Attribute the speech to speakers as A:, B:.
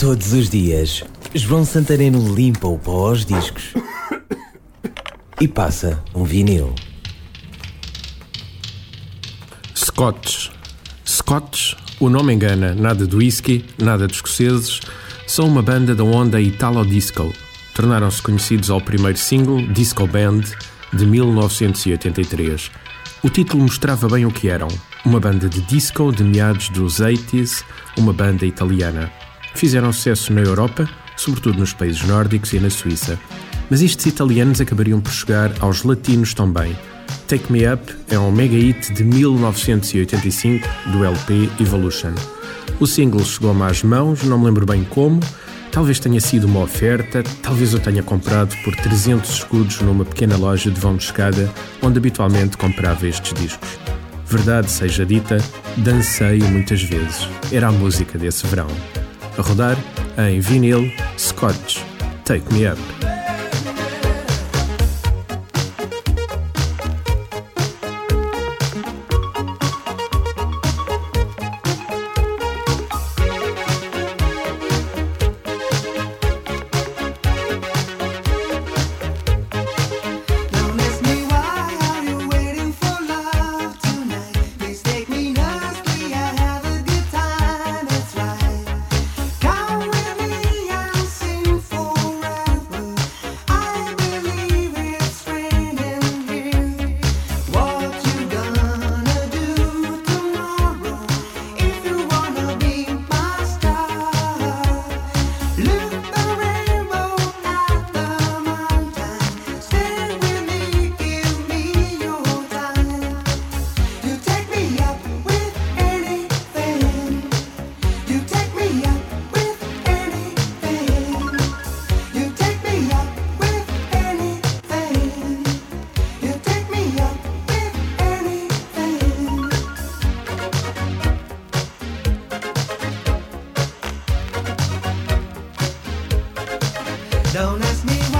A: Todos os dias, João Santareno limpa o pó aos discos e passa um vinil.
B: Scotch. Scotch, o nome engana, nada de whisky, nada de escoceses, são uma banda da onda Italo Disco. Tornaram-se conhecidos ao primeiro single, Disco Band, de 1983. O título mostrava bem o que eram: uma banda de disco de meados dos 80s, uma banda italiana. Fizeram sucesso na Europa, sobretudo nos países nórdicos e na Suíça. Mas estes italianos acabariam por chegar aos latinos também. Take Me Up é um mega hit de 1985 do LP Evolution. O single chegou-me às mãos, não me lembro bem como, talvez tenha sido uma oferta, talvez eu tenha comprado por 300 escudos numa pequena loja de vão de escada onde habitualmente comprava estes discos. Verdade seja dita, dancei muitas vezes. Era a música desse verão a rodar em vinil Scotch Take Me Up. Don't ask me why.